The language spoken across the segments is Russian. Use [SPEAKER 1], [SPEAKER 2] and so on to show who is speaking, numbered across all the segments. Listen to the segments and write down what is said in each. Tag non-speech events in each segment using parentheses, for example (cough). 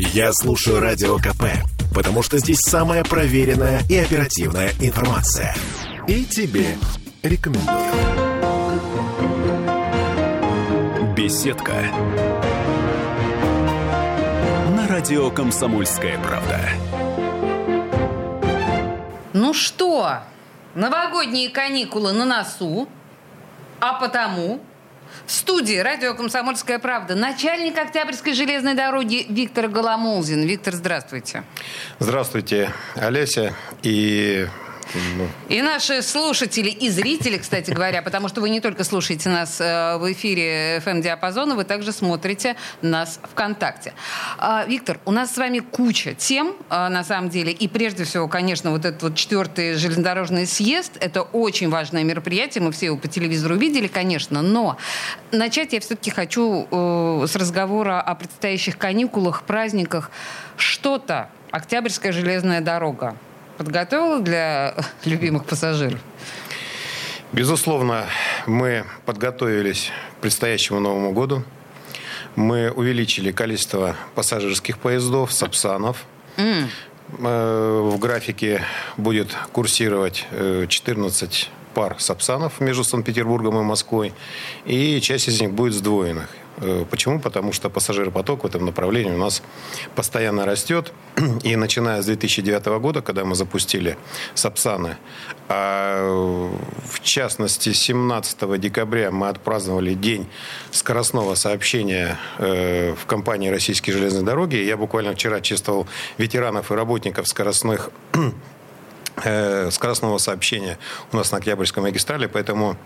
[SPEAKER 1] Я слушаю Радио КП, потому что здесь самая проверенная и оперативная информация. И тебе рекомендую. Беседка. На радио «Комсомольская правда».
[SPEAKER 2] Ну что, новогодние каникулы на носу, а потому в студии радио «Комсомольская правда» начальник Октябрьской железной дороги Виктор Голомолзин. Виктор, здравствуйте.
[SPEAKER 3] Здравствуйте, Олеся. И
[SPEAKER 2] и наши слушатели и зрители, кстати говоря, потому что вы не только слушаете нас э, в эфире FM-диапазона, вы также смотрите нас ВКонтакте. А, Виктор, у нас с вами куча тем, э, на самом деле, и прежде всего, конечно, вот этот вот четвертый железнодорожный съезд, это очень важное мероприятие, мы все его по телевизору видели, конечно, но начать я все-таки хочу э, с разговора о предстоящих каникулах, праздниках. Что-то. Октябрьская железная дорога подготовила для любимых пассажиров?
[SPEAKER 3] Безусловно, мы подготовились к предстоящему Новому году. Мы увеличили количество пассажирских поездов, сапсанов. Mm. В графике будет курсировать 14 э, пар сапсанов между Санкт-Петербургом и Москвой, и часть из них будет сдвоенных. Э, почему? Потому что пассажиропоток в этом направлении у нас постоянно растет. И начиная с 2009 года, когда мы запустили Сапсаны, а в частности 17 декабря мы отпраздновали День скоростного сообщения э, в компании «Российские железные дороги». Я буквально вчера чествовал ветеранов и работников скоростных э, скоростного сообщения у нас на Октябрьской магистрали, поэтому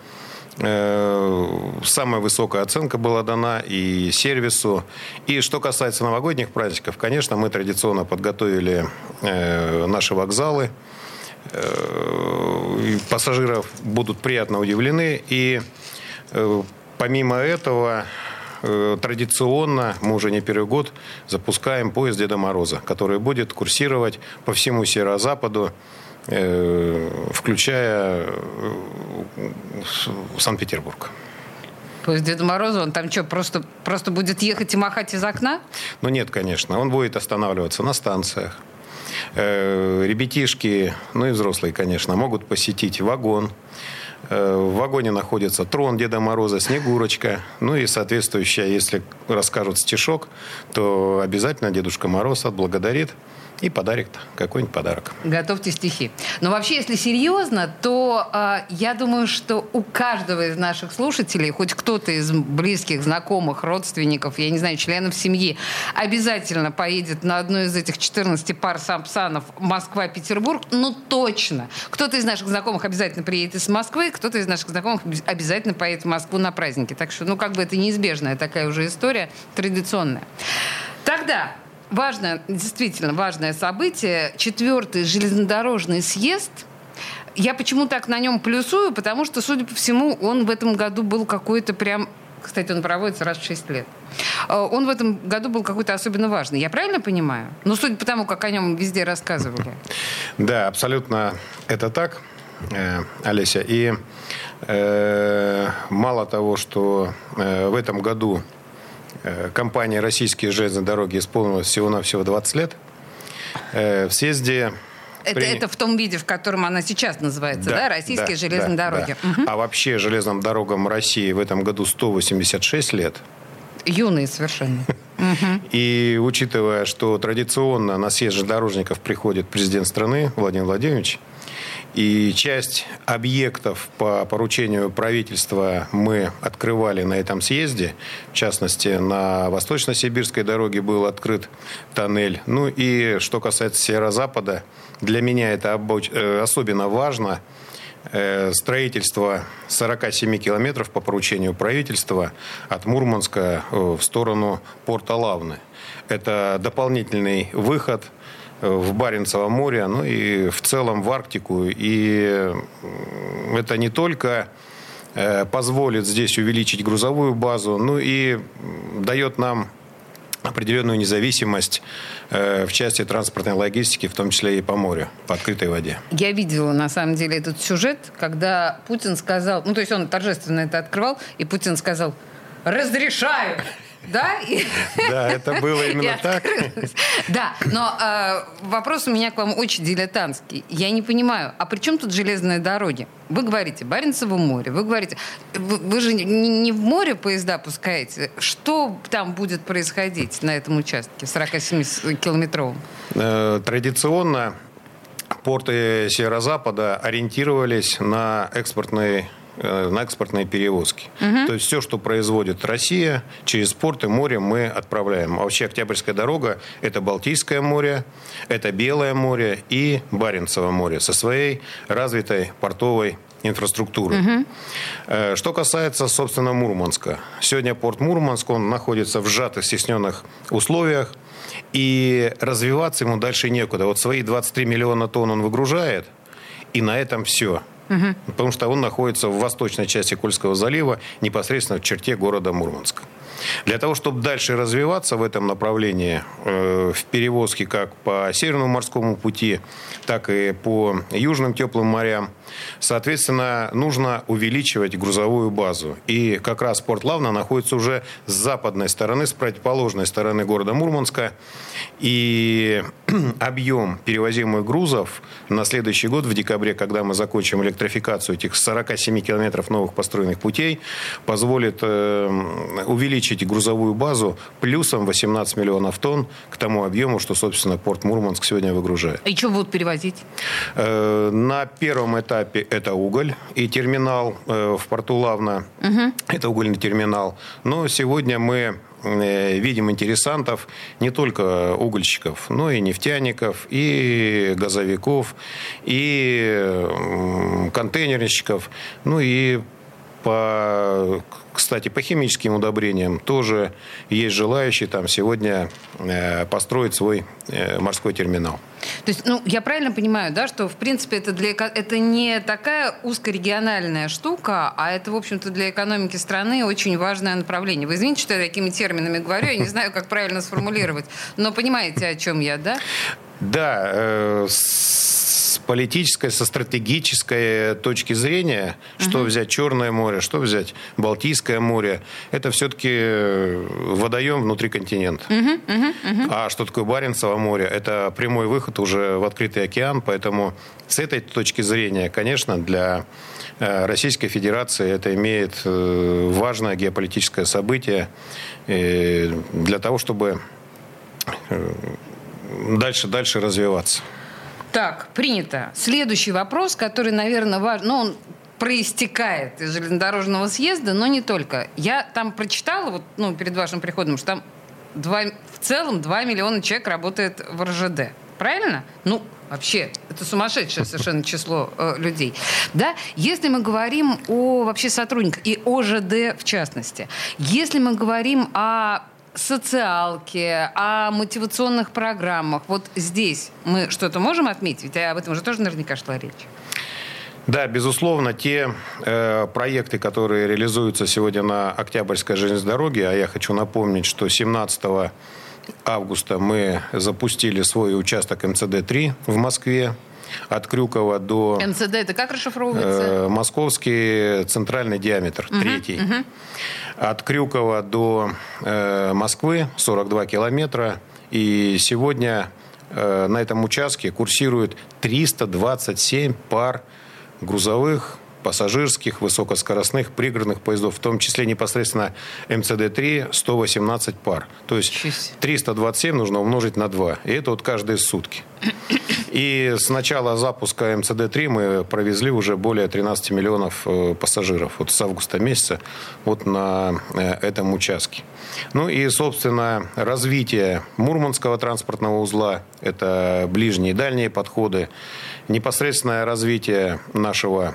[SPEAKER 3] самая высокая оценка была дана и сервису. И что касается новогодних праздников, конечно, мы традиционно подготовили э, наши вокзалы. Э, пассажиров будут приятно удивлены. И помимо этого, традиционно, мы уже не первый год, запускаем поезд Деда Мороза, который будет курсировать по всему северо-западу Э, включая э, Санкт-Петербург.
[SPEAKER 2] То есть Деда Мороза, он там что, просто, просто будет ехать и махать из окна?
[SPEAKER 3] Ну нет, конечно. Он будет останавливаться на станциях. Э, ребятишки, ну и взрослые, конечно, могут посетить вагон. В вагоне находится трон Деда Мороза, Снегурочка. Ну и соответствующая, если расскажут стишок, то обязательно Дедушка Мороз отблагодарит и подарит какой-нибудь подарок.
[SPEAKER 2] Готовьте стихи. Но вообще, если серьезно, то э, я думаю, что у каждого из наших слушателей, хоть кто-то из близких, знакомых, родственников, я не знаю, членов семьи, обязательно поедет на одну из этих 14 пар сампсанов Москва-Петербург. Ну, точно. Кто-то из наших знакомых обязательно приедет из Москвы, кто-то из наших знакомых обязательно поедет в Москву на праздники. Так что, ну, как бы это неизбежная такая уже история, традиционная. Тогда важное, действительно важное событие. Четвертый железнодорожный съезд. Я почему так на нем плюсую? Потому что, судя по всему, он в этом году был какой-то прям... Кстати, он проводится раз в 6 лет. Э, он в этом году был какой-то особенно важный. Я правильно понимаю? Ну, судя по тому, как о нем везде рассказывали.
[SPEAKER 3] Да, абсолютно это так, э, Олеся. И э, мало того, что в этом году Э, компания «Российские железные дороги» исполнилось всего-навсего 20 лет. Э, в съезде
[SPEAKER 2] это, при... это в том виде, в котором она сейчас называется, да, да? Российские да, железные да, дороги.
[SPEAKER 3] Да. Угу. А вообще железным дорогам России в этом году 186 лет.
[SPEAKER 2] Юные совершенно. (laughs)
[SPEAKER 3] И учитывая, что традиционно на съезд железнодорожников приходит президент страны Владимир Владимирович, и часть объектов по поручению правительства мы открывали на этом съезде. В частности, на Восточно-Сибирской дороге был открыт тоннель. Ну и что касается Северо-Запада, для меня это э, особенно важно. Э, строительство 47 километров по поручению правительства от Мурманска э, в сторону порта Лавны. Это дополнительный выход – в Баренцево море, ну и в целом в Арктику. И это не только э, позволит здесь увеличить грузовую базу, ну и дает нам определенную независимость э, в части транспортной логистики, в том числе и по морю, по открытой воде.
[SPEAKER 2] Я видела, на самом деле, этот сюжет, когда Путин сказал, ну, то есть он торжественно это открывал, и Путин сказал, разрешаю Да?
[SPEAKER 3] Да, это было именно так.
[SPEAKER 2] Да, но э, вопрос у меня к вам очень дилетантский. Я не понимаю, а при чем тут железные дороги? Вы говорите Баренцево море, вы говорите, вы, же не, в море поезда пускаете. Что там будет происходить на этом участке 47-километровом?
[SPEAKER 3] Э, традиционно порты северо-запада ориентировались на экспортные на экспортные перевозки. Угу. То есть все, что производит Россия, через порты, море мы отправляем. А вообще Октябрьская дорога – это Балтийское море, это Белое море и Баренцево море со своей развитой портовой инфраструктуры. Угу. Что касается, собственно, Мурманска. Сегодня порт Мурманск, он находится в сжатых, стесненных условиях и развиваться ему дальше некуда. Вот свои 23 миллиона тонн он выгружает, и на этом все. Угу. Потому что он находится в восточной части Кольского залива, непосредственно в черте города Мурманска. Для того, чтобы дальше развиваться в этом направлении, э, в перевозке как по Северному морскому пути, так и по южным теплым морям, соответственно, нужно увеличивать грузовую базу. И как раз порт Лавна находится уже с западной стороны, с противоположной стороны города Мурманска. И (clears throat) объем перевозимых грузов на следующий год, в декабре, когда мы закончим электрификацию этих 47 километров новых построенных путей, позволит э, увеличить грузовую базу плюсом 18 миллионов тонн к тому объему, что, собственно, порт Мурманск сегодня выгружает.
[SPEAKER 2] И что будут перевозить?
[SPEAKER 3] Э, на первом этапе это уголь и терминал э, в порту Лавна. Угу. Это угольный терминал. Но сегодня мы Э, видим интересантов не только угольщиков, но и нефтяников, и газовиков, и контейнерщиков, ну и по, кстати, по химическим удобрениям тоже есть желающие там сегодня э, построить свой э, морской терминал.
[SPEAKER 2] То есть, ну, я правильно понимаю, да, что, в принципе, это, для, это не такая узкорегиональная штука, а это, в общем-то, для экономики страны очень важное направление. Вы извините, что я такими терминами говорю, я не знаю, как правильно сформулировать, но понимаете, о чем я, да?
[SPEAKER 3] Да, э, с политической, со стратегической точки зрения, что угу. взять Черное море, что взять Балтийское море, это все-таки водоем внутри континента. Угу, угу, угу. А что такое Баренцево море? Это прямой выход уже в открытый океан, поэтому с этой точки зрения, конечно, для э, Российской Федерации это имеет э, важное геополитическое событие э, для того, чтобы дальше, дальше развиваться.
[SPEAKER 2] Так, принято. Следующий вопрос, который, наверное, важен, ну, он проистекает из железнодорожного съезда, но не только. Я там прочитала, вот, ну, перед вашим приходом, что там 2, в целом 2 миллиона человек работает в РЖД. Правильно? Ну, вообще, это сумасшедшее совершенно (laughs) число э, людей. Да? Если мы говорим о вообще сотрудниках и о ЖД в частности, если мы говорим о социалке, о мотивационных программах. Вот здесь мы что-то можем отметить? Ведь об этом уже тоже наверняка шла речь.
[SPEAKER 3] Да, безусловно, те э, проекты, которые реализуются сегодня на Октябрьской железной дороге, а я хочу напомнить, что 17 августа мы запустили свой участок МЦД-3 в Москве, от Крюкова до...
[SPEAKER 2] МЦД это как расшифровывается?
[SPEAKER 3] Э, московский центральный диаметр, угу, третий. Угу. От Крюкова до э, Москвы 42 километра. И сегодня э, на этом участке курсирует 327 пар грузовых, пассажирских, высокоскоростных, пригородных поездов, в том числе непосредственно МЦД-3, 118 пар. То есть 327 нужно умножить на 2. И это вот каждые сутки. (coughs) И с начала запуска МЦД-3 мы провезли уже более 13 миллионов э, пассажиров вот с августа месяца вот на э, этом участке. Ну и, собственно, развитие Мурманского транспортного узла, это ближние и дальние подходы, непосредственное развитие нашего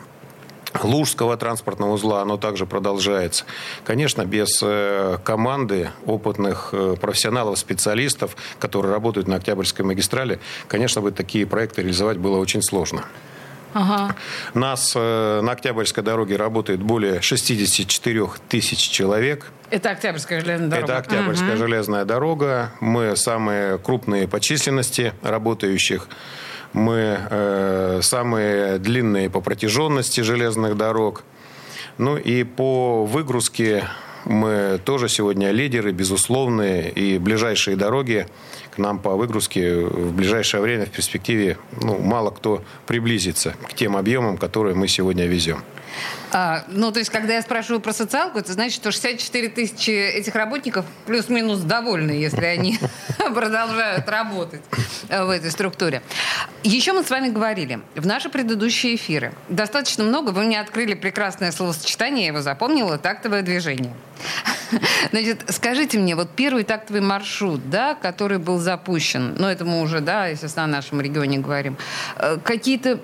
[SPEAKER 3] Лужского транспортного узла, оно также продолжается. Конечно, без э, команды опытных э, профессионалов, специалистов, которые работают на Октябрьской магистрали, конечно, бы такие проекты реализовать было очень сложно. Ага. Нас э, на Октябрьской дороге работает более 64 тысяч человек.
[SPEAKER 2] Это Октябрьская железная дорога.
[SPEAKER 3] Это Октябрьская угу. железная дорога. Мы самые крупные по численности работающих. Мы э, самые длинные по протяженности железных дорог. Ну и по выгрузке Мы тоже сегодня лидеры, безусловные, и ближайшие дороги к нам по выгрузке в ближайшее время в перспективе ну, мало кто приблизится к тем объемам, которые мы сегодня везем.
[SPEAKER 2] А, ну, то есть, когда я спрашиваю про социалку, это значит, что 64 тысячи этих работников плюс-минус довольны, если они (laughs) продолжают работать в этой структуре. Еще мы с вами говорили в наши предыдущие эфиры. Достаточно много. Вы мне открыли прекрасное словосочетание, я его запомнила, тактовое движение. (laughs) Значит, скажите мне, вот первый тактовый маршрут, да, который был запущен, ну, это мы уже, да, естественно, о нашем регионе говорим, э, какие-то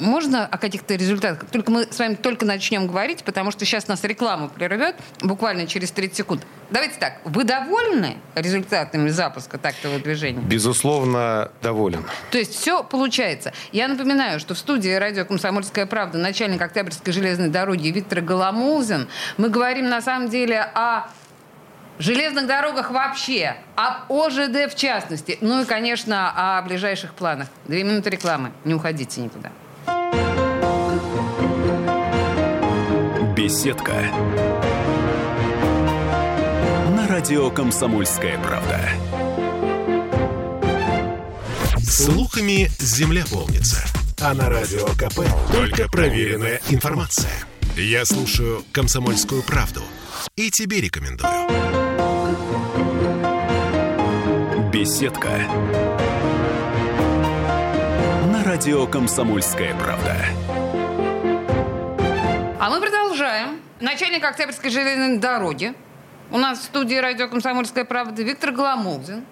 [SPEAKER 2] можно о каких-то результатах? Только мы с вами только начнем говорить, потому что сейчас нас реклама прервет буквально через 30 секунд. Давайте так, вы довольны результатами запуска тактового движения?
[SPEAKER 3] Безусловно, доволен.
[SPEAKER 2] То есть все получается. Я напоминаю, что в студии радио «Комсомольская правда» начальник Октябрьской железной дороги Виктор Голомузин. Мы говорим на самом деле о железных дорогах вообще, об ОЖД в частности, ну и, конечно, о ближайших планах. Две минуты рекламы. Не уходите никуда.
[SPEAKER 1] Беседка. На радио «Комсомольская правда». Слухами земля полнится. А на радио КП только проверенная информация. Я слушаю «Комсомольскую правду» и тебе рекомендую. Беседка. На радио «Комсомольская правда».
[SPEAKER 2] А мы продолжаем. Начальник Октябрьской железной дороги. У нас в студии радио «Комсомольская правда» Виктор Гламудин.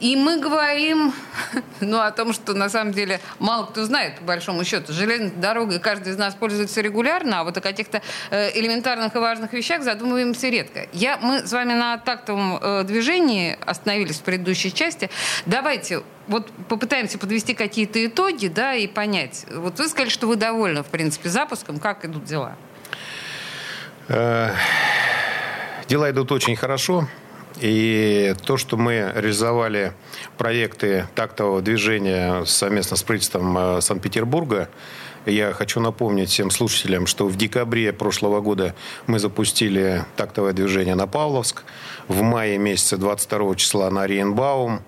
[SPEAKER 2] И мы говорим (laughs) ну, о том, что на самом деле мало кто знает, по большому счету. Железной дорогой каждый из нас пользуется регулярно, а вот о каких-то э, элементарных и важных вещах задумываемся редко. Я, мы с вами на тактовом э, движении остановились в предыдущей части. Давайте вот попытаемся подвести какие-то итоги, да, и понять. Вот вы сказали, что вы довольны, в принципе, запуском. Как идут дела?
[SPEAKER 3] Э, дела идут очень хорошо. И то, что мы реализовали проекты тактового движения совместно с правительством э, Санкт-Петербурга, я хочу напомнить всем слушателям, что в декабре прошлого года мы запустили тактовое движение на Павловск. В мае месяце 22 числа на Ориенбаум.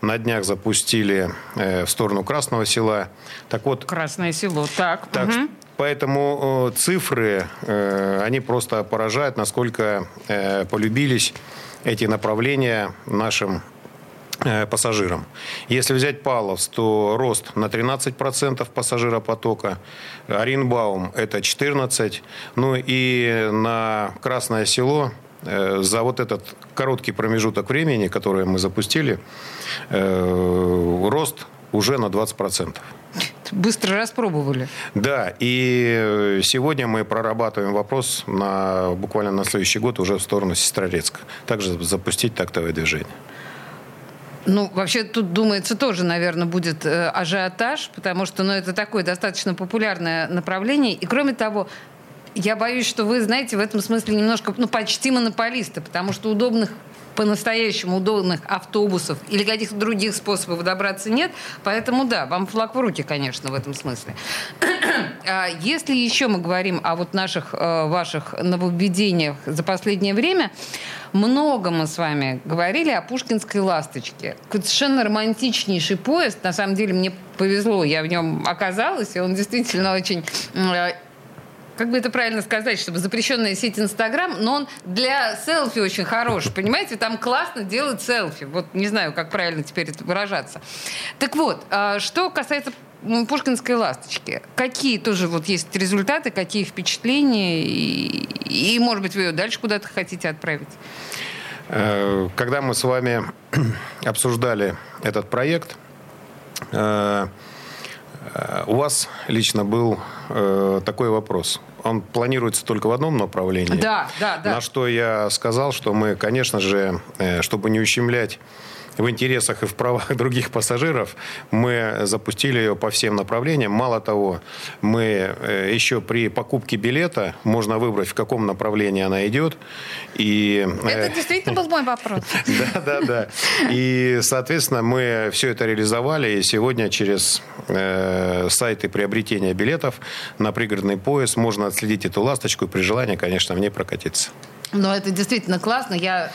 [SPEAKER 3] На днях запустили э, в сторону Красного села.
[SPEAKER 2] Так вот, Красное село, так.
[SPEAKER 3] так угу. Поэтому э, цифры, они просто поражают, насколько полюбились эти направления нашим Э, пассажирам. Если взять Павловс, то рост на 13% пассажиропотока. Оренбаум – это 14%. Ну и на Красное Село э, за вот этот короткий промежуток времени, который мы запустили, э, рост уже на 20%.
[SPEAKER 2] Быстро распробовали.
[SPEAKER 3] Да, и сегодня мы прорабатываем вопрос на, буквально на следующий год уже в сторону Сестрорецка. Также запустить тактовое движение.
[SPEAKER 2] Ну, вообще тут, думается, тоже, наверное, будет э, ажиотаж, потому что ну, это такое достаточно популярное направление. И кроме того, я боюсь, что вы, знаете, в этом смысле немножко, ну, почти монополисты, потому что удобных по-настоящему удобных автобусов или каких-то других способов добраться нет. Поэтому да, вам флаг в руки, конечно, в этом смысле. (clears throat) А если еще мы говорим о вот наших, э, ваших нововведениях за последнее время, много мы с вами говорили о Пушкинской «Ласточке». Совершенно романтичнейший поезд. На самом деле мне повезло, я в нем оказалась, и он действительно очень э, как бы это правильно сказать, чтобы запрещенная сеть Инстаграм, но он для селфи очень хорош, понимаете? Там классно делают селфи. Вот не знаю, как правильно теперь это выражаться. Так вот, а, что касается Пушкинской ласточки. Какие тоже вот есть результаты, какие впечатления, и, и может быть, вы ее дальше куда-то хотите отправить?
[SPEAKER 3] Э, когда мы с вами (clears throat) обсуждали этот проект, э, э, у вас лично был такой вопрос он планируется только в одном направлении.
[SPEAKER 2] Да, да, да.
[SPEAKER 3] На что я сказал, что мы, конечно же, э, чтобы не ущемлять в интересах и в правах (laughs) других пассажиров мы запустили ее по всем направлениям. Мало того, мы э, еще при покупке билета можно выбрать, в каком направлении она идет.
[SPEAKER 2] И, э, это действительно был мой вопрос. (laughs)
[SPEAKER 3] Да, да, да. И, соответственно, мы все это реализовали. И сегодня через э, сайты приобретения билетов на пригородный поезд можно отследить эту ласточку и при желании, конечно, в ней прокатиться.
[SPEAKER 2] Но это действительно классно. Я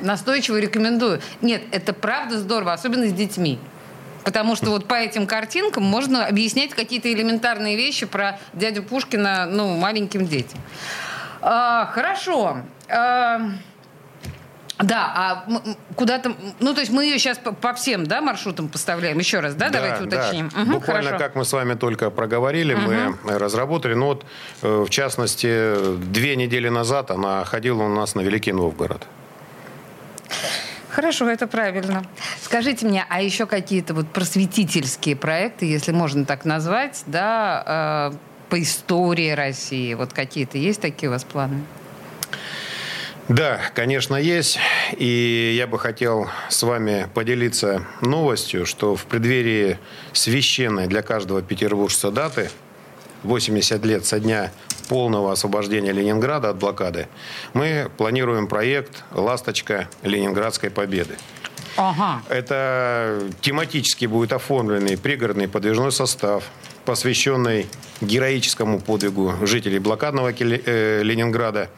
[SPEAKER 2] настойчиво рекомендую. Нет, это правда здорово, особенно с детьми. Потому что вот по этим картинкам можно объяснять какие-то элементарные вещи про дядю Пушкина ну, маленьким детям. А, хорошо. А, да, а куда-то, ну то есть мы ее сейчас по, по всем, да, маршрутам поставляем. Еще раз, да, да давайте уточним.
[SPEAKER 3] Да. Угу, Буквально хорошо. как мы с вами только проговорили, угу. мы разработали. Ну вот, э, в частности, две недели назад она ходила у нас на Великий Новгород.
[SPEAKER 2] Хорошо, это правильно. Скажите мне, а еще какие-то вот просветительские проекты, если можно так назвать, да, э, по истории России, вот какие-то есть такие у вас планы?
[SPEAKER 3] Да, конечно, есть. И я бы хотел с вами поделиться новостью, что в преддверии священной для каждого петербуржца даты, 80 лет со дня полного освобождения Ленинграда от блокады, мы планируем проект «Ласточка Ленинградской победы». Ага. Это тематически будет оформленный пригородный подвижной состав, посвященный героическому подвигу жителей блокадного э, Ленинграда.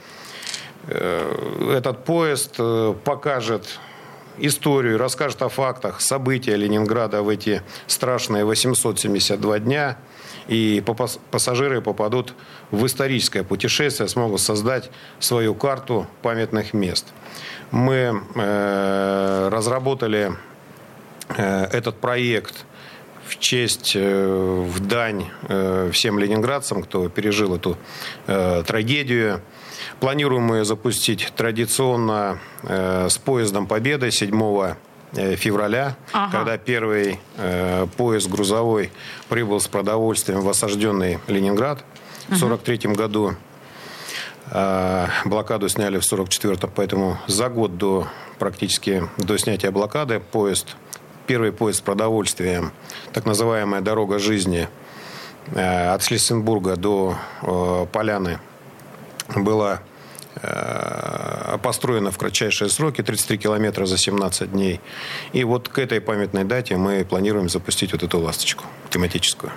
[SPEAKER 3] Э, этот поезд э, покажет историю, расскажет о фактах, события Ленинграда в эти страшные 872 дня – и пассажиры попадут в историческое путешествие, смогут создать свою карту памятных мест. Мы э, разработали э, этот проект в честь, э, в дань э, всем ленинградцам, кто пережил эту э, трагедию. Планируем мы запустить традиционно э, с поездом Победы 7 Э, февраля, ага. когда первый э, поезд грузовой прибыл с продовольствием в осажденный Ленинград в 1943 году. Э, блокаду сняли в 1944, поэтому за год до практически до снятия блокады поезд, первый поезд с продовольствием, так называемая «Дорога жизни» э, от Шлиссенбурга до э, Поляны была Э, построена в кратчайшие сроки, 33 километра за 17 дней. И вот к этой памятной дате мы планируем запустить вот эту ласточку тематическую.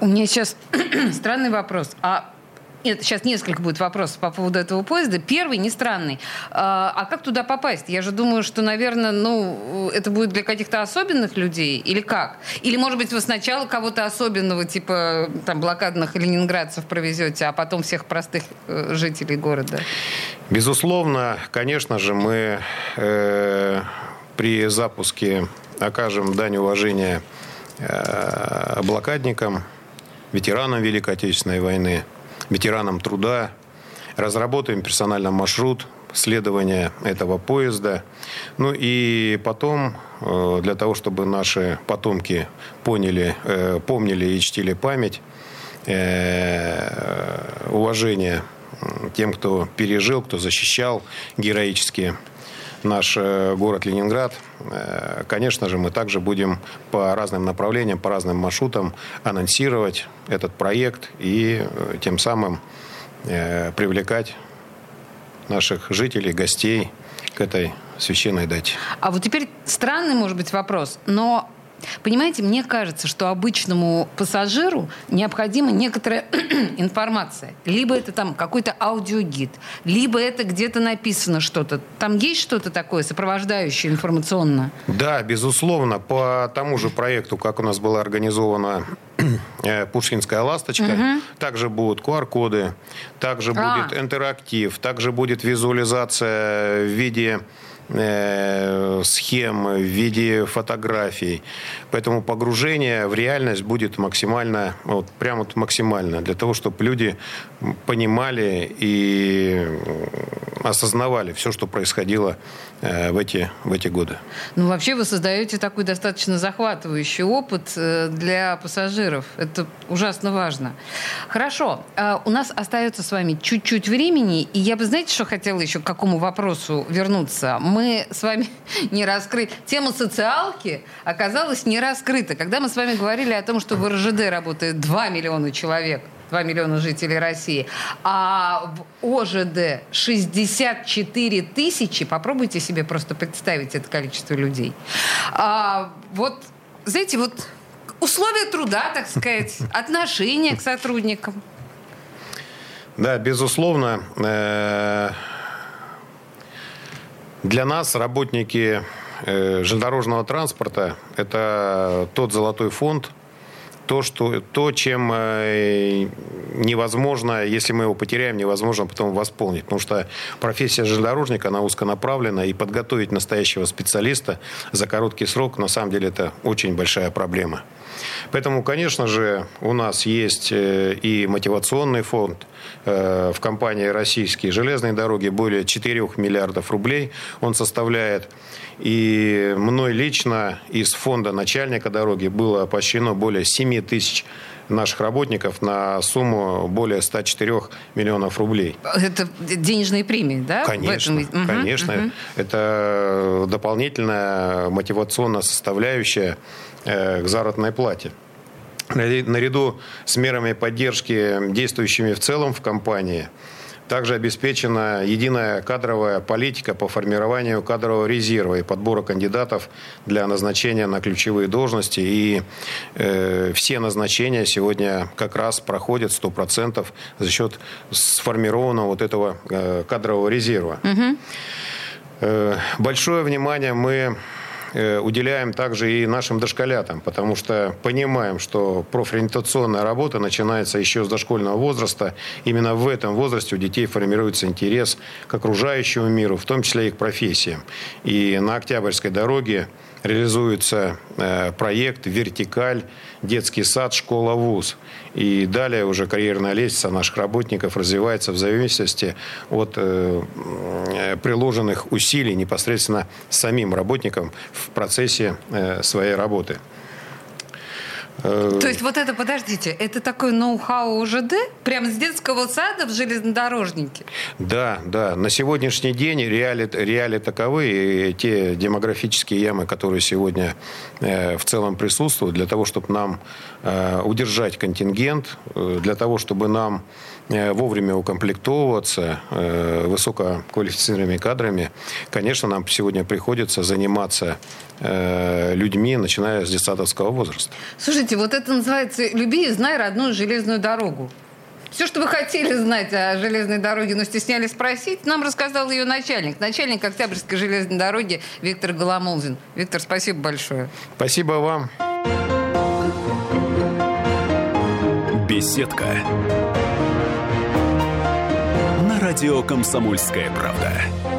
[SPEAKER 2] У меня сейчас (clears throat) странный вопрос. А нет, сейчас несколько будет вопросов по поводу этого поезда. Первый, не странный. А, а как туда попасть? Я же думаю, что, наверное, ну, это будет для каких-то особенных людей. Или как? Или, может быть, вы сначала кого-то особенного, типа там блокадных ленинградцев провезете, а потом всех простых э, жителей города?
[SPEAKER 3] Безусловно, конечно же, мы э, при запуске окажем дань уважения э, блокадникам, ветеранам Великой Отечественной войны, ветеранам труда. Разработаем персональный маршрут следования этого поезда. Ну и потом, э, для того, чтобы наши потомки поняли, э, помнили и чтили память, э, уважение тем, кто пережил, кто защищал героически наш город Ленинград. Конечно же, мы также будем по разным направлениям, по разным маршрутам анонсировать этот проект и тем самым привлекать наших жителей, гостей к этой священной дате.
[SPEAKER 2] А вот теперь странный, может быть, вопрос, но Понимаете, мне кажется, что обычному пассажиру необходима некоторая (clears throat) информация. Либо это там какой-то аудиогид, либо это где-то написано что-то. Там есть что-то такое сопровождающее информационно?
[SPEAKER 3] Да, безусловно. По тому же проекту, как у нас была организована (clears throat) э, Пушкинская ласточка. Угу. Также будут QR-коды, также а. будет интерактив, также будет визуализация в виде схем, в виде фотографий. Поэтому погружение в реальность будет максимально, вот прям вот максимально, для того, чтобы люди понимали и осознавали все, что происходило э, в эти, в эти годы.
[SPEAKER 2] Ну, вообще вы создаете такой достаточно захватывающий опыт э, для пассажиров. Это ужасно важно. Хорошо. А у нас остается с вами чуть-чуть времени, и я бы, знаете, что хотела еще к какому вопросу вернуться? Мы с вами (laughs) не раскрыли... Тема социалки оказалась не раскрыта. Когда мы с вами говорили о том, что в РЖД работает 2 миллиона человек, 2 миллиона жителей России, а в ОЖД 64 тысячи, попробуйте себе просто представить это количество людей. А, вот, знаете, вот условия труда, так сказать, (laughs) отношения к сотрудникам.
[SPEAKER 3] Да, безусловно, э, Для нас, работники э, железнодорожного транспорта, это тот золотой фонд, то, что, то, чем э, невозможно, если мы его потеряем, невозможно потом восполнить. Потому что профессия железнодорожника, она узконаправлена, и подготовить настоящего специалиста за короткий срок, на самом деле, это очень большая проблема. Поэтому, конечно же, у нас есть э, и мотивационный фонд э, в компании «Российские железные дороги» более 4 миллиардов рублей. Он составляет и мной лично из фонда начальника дороги было поощрено более 7 тысяч наших работников на сумму более 104 миллионов рублей.
[SPEAKER 2] Это денежные премии, да?
[SPEAKER 3] Конечно, этом... конечно. Угу. Это дополнительная мотивационная составляющая э, к заработной плате. Наряду с мерами поддержки, действующими в целом в компании, также обеспечена единая кадровая политика по формированию кадрового резерва и подбора кандидатов для назначения на ключевые должности. И э, все назначения сегодня как раз проходят 100% за счет сформированного вот этого э, кадрового резерва. Угу. Э, большое внимание мы уделяем также и нашим дошколятам, потому что понимаем, что профориентационная работа начинается еще с дошкольного возраста. Именно в этом возрасте у детей формируется интерес к окружающему миру, в том числе и к профессиям. И на Октябрьской дороге реализуется э, проект «Вертикаль. Детский сад. Школа. ВУЗ». И далее уже карьерная лестница наших работников развивается в зависимости от э, приложенных усилий непосредственно самим работникам в процессе э, своей работы.
[SPEAKER 2] Э, То есть вот это, подождите, это такой ноу-хау УЖД? Прямо с детского сада в железнодорожнике?
[SPEAKER 3] Да, да. На сегодняшний день реалии, реалии таковы, и те демографические ямы, которые сегодня э, в целом присутствуют, для того, чтобы нам э, удержать контингент, э, для того, чтобы нам Э, вовремя укомплектовываться э, высококвалифицированными кадрами, конечно, нам сегодня приходится заниматься людьми, начиная с детсадовского возраста.
[SPEAKER 2] Слушайте, вот это называется «люби и знай родную железную дорогу». Все, что вы хотели знать о железной дороге, но стеснялись спросить, нам рассказал ее начальник. Начальник Октябрьской железной дороги Виктор Голомолзин. Виктор, спасибо большое.
[SPEAKER 3] Спасибо вам.
[SPEAKER 1] Беседка радио «Комсомольская правда».